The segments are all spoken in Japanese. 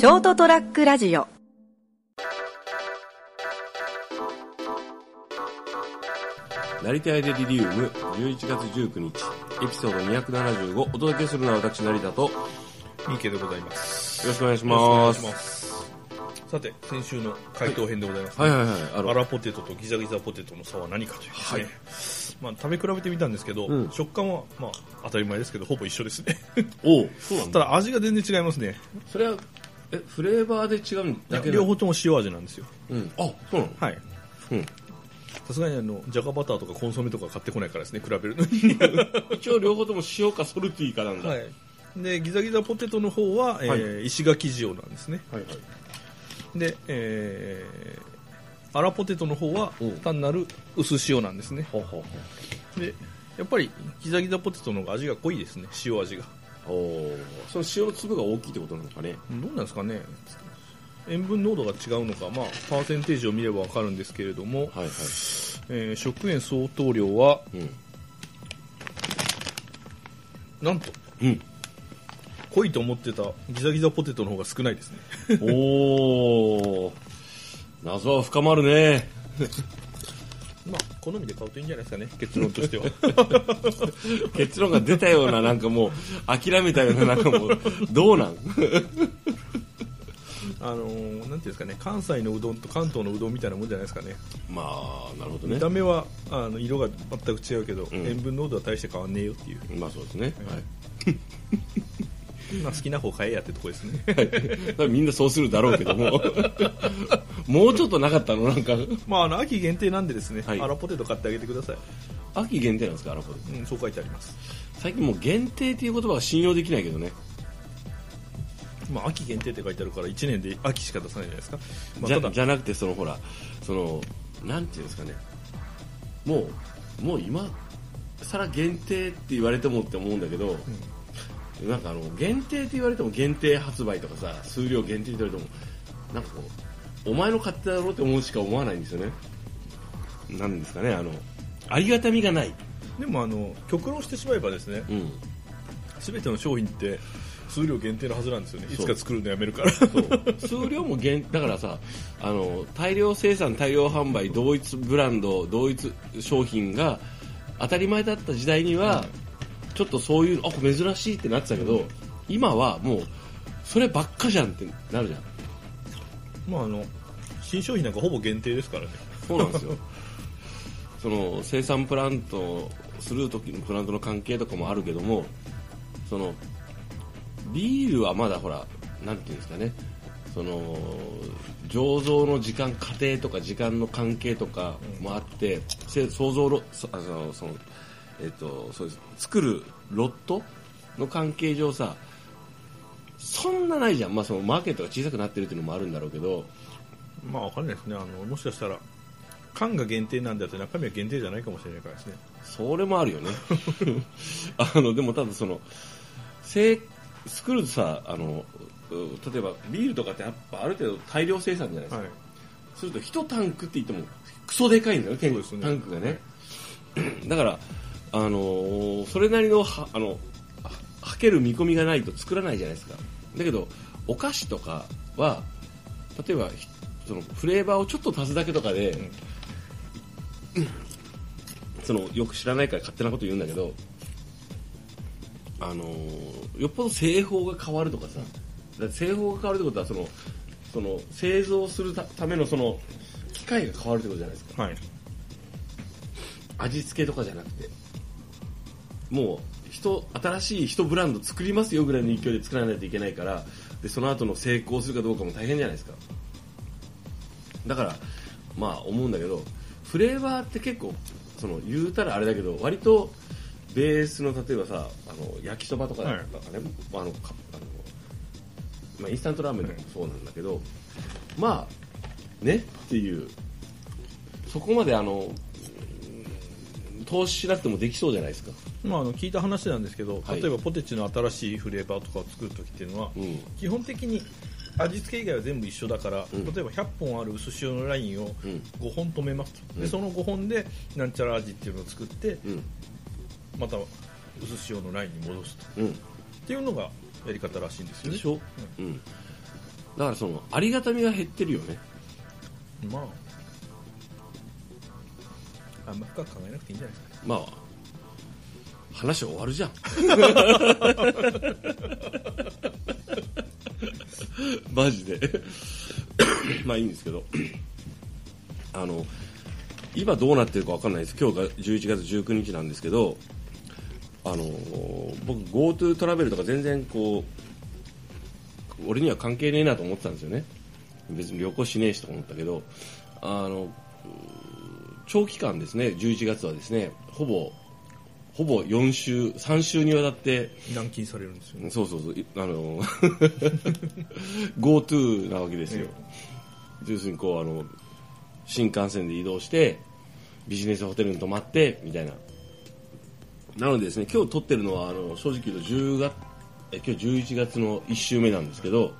ショートトラックラジオ。成田エデリリウム。11月19日。エピソード275お届けするのは私成田と。よ三池でございます。ろしくお願いしよろしくお願ますいします。さて、先週の回答編でございます、はいはいはいあのアラポテトとギザギザポテトの差は何かというですね。まあ、食べ比べてみたんですけど、うん。食感は、まあ、当たり前ですけど、ほぼ一緒ですね。おうそうなんだ。ただ、味が全然違いますね。それはえフレーバーで違うんだけど両方とも塩味なんですよ。うんあそうなの？はい。うんさすがにあの、じゃがバターとかコンソメとか買ってこないからですね、比べるのに。一応両方とも塩かソルティーかなんだ、はい。で、ギザギザポテトの方は、えーはい石垣塩なんですね。はいはいで、えー、アラポテトの方はうん単なる薄塩なんですね。ほうほうほで、やっぱりギザギザポテトの方が味が濃いですね、塩味が。その塩の粒が大きいってことなのかね。どうなんですかね。塩分濃度が違うのか、まあ、パーセンテージを見ればわかるんですけれども、はいはい。えー食塩相当量は、うん。なんと、うん。濃いと思ってたギザギザポテトの方が少ないですね。おお謎は深まるね。まあ、好みで買うといいんじゃないですかね、結論としては。結論が出たようななんかもう諦めたようななんかもうどうなん？あのーなんていうんですかね、関西のうどんと関東のうどんみたいなもんじゃないですかね。まあなるほどね。見た目はあの色が全く違うけど、ん。塩分濃度は大して変わんねえよっていう、まあそうですね、はいまあ、好きな方買えやってとこですね。はい、みんなそうするだろうけども。もうちょっとなかったのなんか。まああの秋限定なんでですね、はい。アラポテト買ってあげてください、秋限定なんですかアラフォーうん、そう書いてあります。最近もう限定っていう言葉が信用できないけどね。まあ秋限定って書いてあるから1年で秋しか出さないじゃないですか、まあ、じゃじゃなくてそのほらそのなんていうんですかね。もうもう今さら限定って言われてもって思うんだけど、なんかあの限定って言われても限定発売とかさ数量限定って言われてもなんかこうお前の勝手だろうって思うしか思わないんですよね。なんですかねあのありがたみがない、でもあの極論してしまえばですねうん、全ての商品って数量限定のはずなんですよね。いつか作るのやめるから。そう。数量も限だからさあの大量生産大量販売同一ブランド同一商品が当たり前だった時代には、ちょっとそういうあこれ珍しいってなってたけど、今はもうそればっかじゃんってなるじゃん。まああの新商品なんかほぼ限定ですからね。そうなんですよ。その生産プラントする時のプラントの関係とかもあるけどもそのビールはまだほらなんていうんですかね。その醸造の時間過程とか時間の関係とかもあって、せ想像ろそあのそのえっ、とそうです。作るロットの関係上さそんなないじゃん、まあ、そのマーケットが小さくなってるっていうのもあるんだろうけど。まあわかんないですね。あのもしかしたら缶が限定なんであって中身は限定じゃないかもしれないからですね。それもあるよね。あのでもただそのせい作るとさあのう例えばビールとかってやっぱある程度大量生産じゃないですか、はい。すると1タンクって言ってもクソでかいんだよねね。タンクがね。だからあのーそれなりのはあのははける見込みがないと作らないじゃないですか。だけどお菓子とかは例えばひそのフレーバーをちょっと足すだけとかで、そのよく知らないから勝手なこと言うんだけどあのーよっぽど製法が変わるとかさだ製法が変わるってことはそのその製造するたためのその機械が変わるってことじゃないですか。はい。味付けとかじゃなくてもう人新しい人ブランド作りますよぐらいの勢いで作らないといけないからでその後の成功するかどうかも大変じゃないですか。だからまあ思うんだけどフレーバーって結構その言うたらあれだけど割とベースの例えばさあの焼きそばとかだからね、あのかあのまあ、インスタントラーメンとかもそうなんだけど、まあねっていう。そこまであの投資しなくてもできそうじゃないですか、まあ、あの聞いた話なんですけど、はい。例えばポテチの新しいフレーバーとかを作るときっていうのは、うん。基本的に味付け以外は全部一緒だから、うん。例えば100本ある薄塩のラインをうん。5本止めますと、うん。でその5本でなんちゃら味っていうのを作ってうん。また薄塩のラインに戻すと。うん。っていうのがやり方らしいんですよね。でしょ、うん。だからそのありがたみが減ってるよね。まああんま深く考えなくていいんじゃないですか。まあ話終わるじゃん。マジで。まあいいんですけど。あの今どうなってるか分かんないです。今日が11月19日なんですけどあの僕 GoTo トラベルとか全然こう俺には関係ねえなと思ってたんですよね。別に旅行しねえしと思ったけどあの長期間ですね11月はですねほぼほぼ4週3週にわたって。軟禁されるんですよね。そうそうそう。いあの GoTo なわけですよ、要するにこうあの新幹線で移動してビジネスホテルに泊まってみたいな。なのでですね今日撮ってるのはあの正直言うと10月え今日11月の1週目なんですけど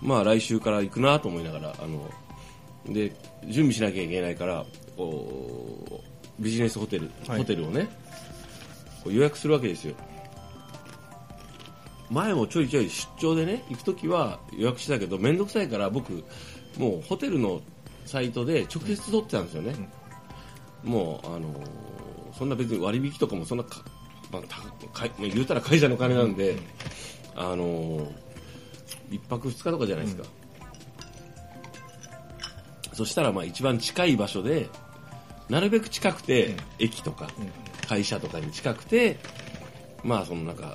まあ来週から行くなと思いながらあので準備しなきゃいけないからこうビジネスホテル、はい。ホテルをねこう予約するわけですよ。前もちょいちょい出張でね行く時は予約してたけど面倒くさいから僕もうホテルのサイトで直接取ってたんですよね、もうあのーそんな別に割引とかもそんなか、まあ、たか言うたら会社の金なんで、あのー一泊二日とかじゃないですか、そしたらまあ一番近い場所でなるべく近くて、駅とか会社とかに近くてまあそのなんか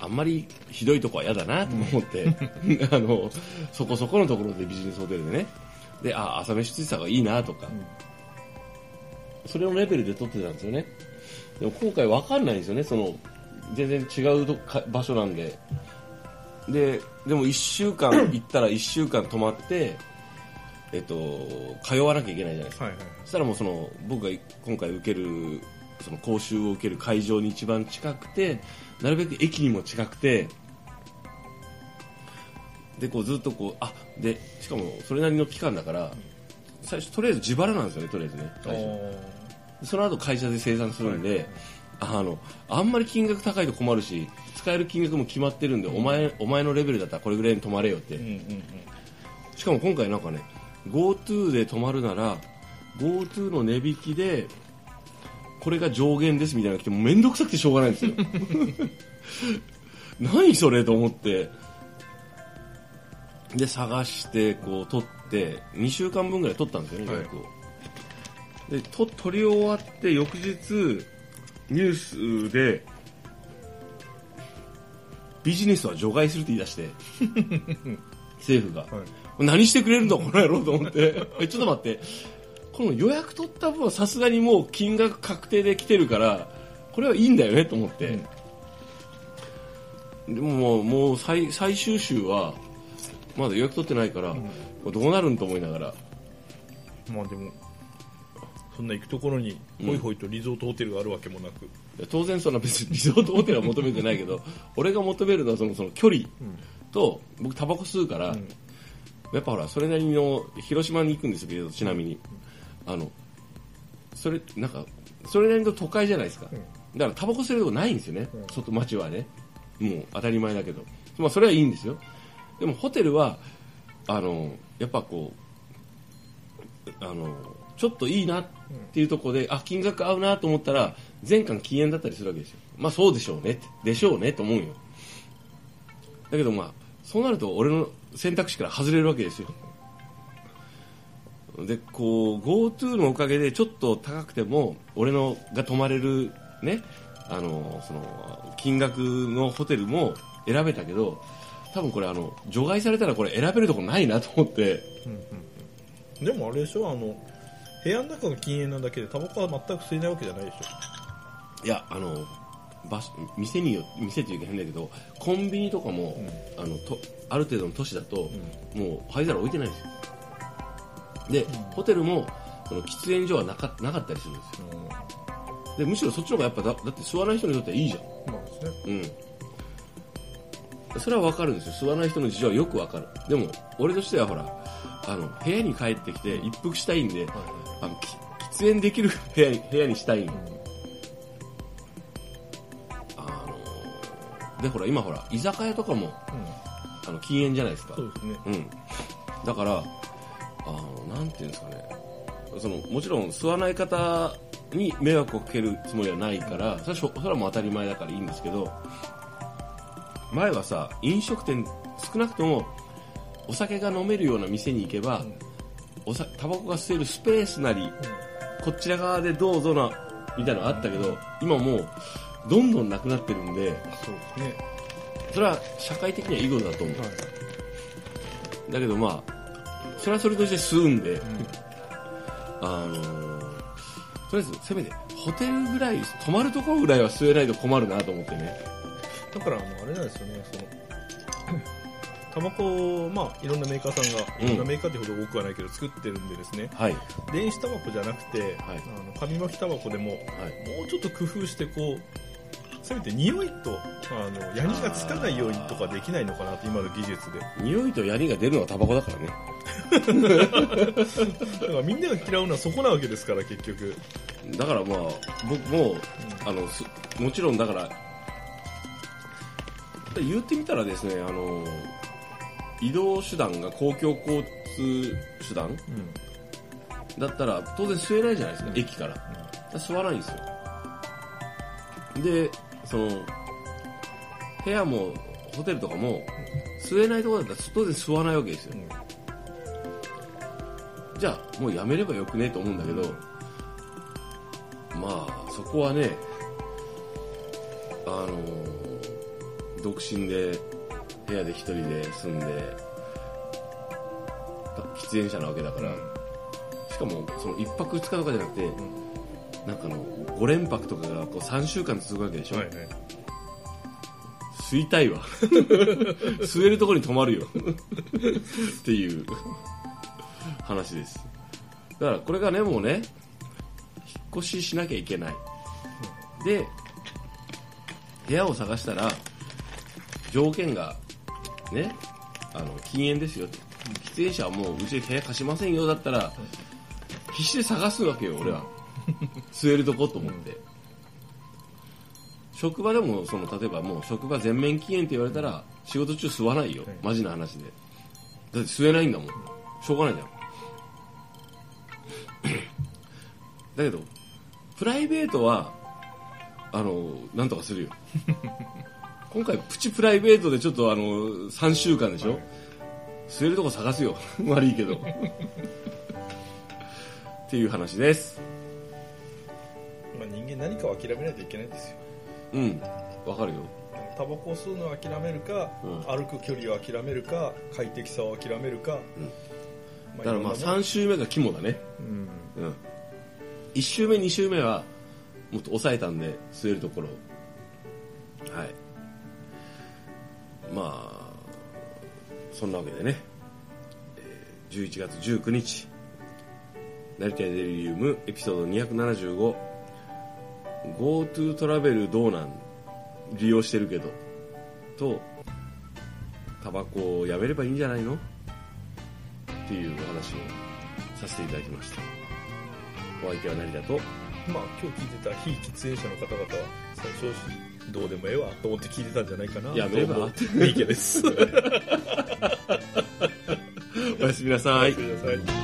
あんまりひどいとこは嫌だなと思って、あのそこそこのところでビジネスホテルでね。であ朝飯ついてた方がいいなとか、それのレベルで撮ってたんですよね。でも今回わかんないんですよね。その全然違う場所なんで。ででも1週間行ったら1週間泊まってえっと通わなきゃいけないじゃないですか。はいはい。そしたらもうその僕が今回受けるその講習を受ける会場に一番近くてなるべく駅にも近くてでこうずっとこうあでしかもそれなりの期間だから最初とりあえず自腹なんですよねとりあえずね最初でその後会社で生産するんで、あのあんまり金額高いと困るし使える金額も決まってるんで、お前お前のレベルだったらこれぐらいに泊まれよって、うんうんうん。しかも今回なんかね GoTo で泊まるなら GoTo の値引きでこれが上限ですみたいなのが来てもうめんどくさくてしょうがないんですよ。何それと思って。で探してこう取って2週間分ぐらい取ったんですよね予約を、でと取り終わって翌日ニュースでビジネスは除外するって言い出して。政府が、はい何してくれるんだこの野郎と思って。えちょっと待って。この予約取った分はさすがにもう金額確定で来てるからこれはいいんだよねと思って、でももうもう最最終週はまだ予約取ってないから、これどうなるんと思いながら。まあでもそんな行くところにホイホイとリゾートホテルがあるわけもなく、当然そんな別にリゾートホテルは求めてないけど俺が求めるのはそのその距離と僕タバコ吸うから、んやっぱほらそれなりの広島に行くんですけどちなみに、あのそれなんかそれなりの都会じゃないですか、だからタバコ吸えるとこないんですよね、うん。外町はね。もう当たり前だけど。まあそれはいいんですよ。でもホテルはあのやっぱこうあのちょっといいなっていうところで、あ金額合うなと思ったら全館禁煙だったりするわけですよ。まあそうでしょうねでしょうねと思うよ。だけどまあそうなると俺の選択肢から外れるわけですよ。でこう GoTo のおかげでちょっと高くても俺のが泊まれるねあのその金額のホテルも選べたけど多分これあの除外されたらこれ選べるとこないなと思って。でもあれでしょあの部屋の中の禁煙なだけでタバコは全く吸えないわけじゃないでしいやあの場所店によ店っていうか変だけどコンビニとかも、あのとある程度の都市だと、もう灰皿置いてないんですよ。で、ホテルもその喫煙所はなかなかったりするんですよ。ょ、でむしろそっちの方がやっぱだだって吸わない人にとってはいいじゃん。まあですね。うん。それは分かるんですよ。吸わない人の事情はよく分かる。でも俺としてはほらあの部屋に帰ってきて一服したいんで、あのき喫煙できる部屋に部屋にしたい、あのでほら今ほら居酒屋とかもあの禁煙じゃないですか。そうですね。うん、だからあのなんていうんですかね。そのもちろん吸わない方に迷惑をかけるつもりはないからそれそれはもう当たり前だからいいんですけど前はさ飲食店少なくともお酒が飲めるような店に行けば、ん。おさタバコが吸えるスペースなり、こちら側でどうぞなみたいなのあったけど今もうどんどんなくなってるんでそうですね。それは社会的にはいいことだと思う、はい。だけどまあそれはそれとして吸うんで、あのーとりあえずせめてホテルぐらい泊まるところぐらいは吸えないと困るなと思ってね。だからあのあれなんですよねその タバコをまあいろんなメーカーさんがうん。いろんなメーカーってほど多くはないけど作ってるんでですね、はい。電子タバコじゃなくて、あの紙巻きタバコでもはい。もうちょっと工夫してこうせめて匂いとあのヤニがつかないようにとかできないのかなと今の技術で。匂いと槍が出るのはタバコだからね。だからみんなが嫌うのはそこなわけですから結局。だからまあ僕もあのすもちろんだから言ってみたらですねあの移動手段が公共交通手段だったら当然吸えないじゃないですか、うん。駅から。だから吸わないんですよ。でその部屋もホテルとかも吸えないところだったら当然吸わないわけですよ。じゃあもうやめればよくねと思うんだけどまあそこはねあの独身で部屋で一人で住んで喫煙者なわけだから、しかもその1泊2日とかじゃなくて、なんかあの5連泊とかがこう3週間続くわけでしょ、はいはい。吸いたいわ。吸えるところに泊まるよ。っていう。話です。だからこれがねもうね引っ越ししなきゃいけない。で部屋を探したら条件がねあの禁煙ですよと喫煙者はもううちで部屋貸しませんよだったら必死で探すわけよ俺は 吸えるとこと思って、職場でもその例えばもう職場全面禁煙って言われたら仕事中吸わないよ、はい。マジな話で。だって吸えないんだもん。しょうがないじゃん。だけどプライベートはあのなんとかするよ。今回プチプライベートでちょっとあの3週間でしょ、はい。吸えるとこ探すよ。悪いけど。っていう話ですまあ、人間何かを諦めないといけないんですよ。うん。わかるよ。タバコを吸うのを諦めるか、うん。歩く距離を諦めるか快適さを諦めるか、だからまあいろんなもん3週目が肝だね。うん。うん。1週目2週目はもっと抑えたんで吸えるところを。はい。まあそんなわけでね、えー11月19日成田デリリウムエピソード 275GoTo トラベルどうなん？利用してるけど。とタバコをやめればいいんじゃないの？っていうお話をさせていただきました。お相手は成田と。まあ今日聞いてた非喫煙者の方々は最初どうでもええわと思って聞いてたんじゃないかな。やめれば。どうも。三池です。おやすみなさい。ごめんなさい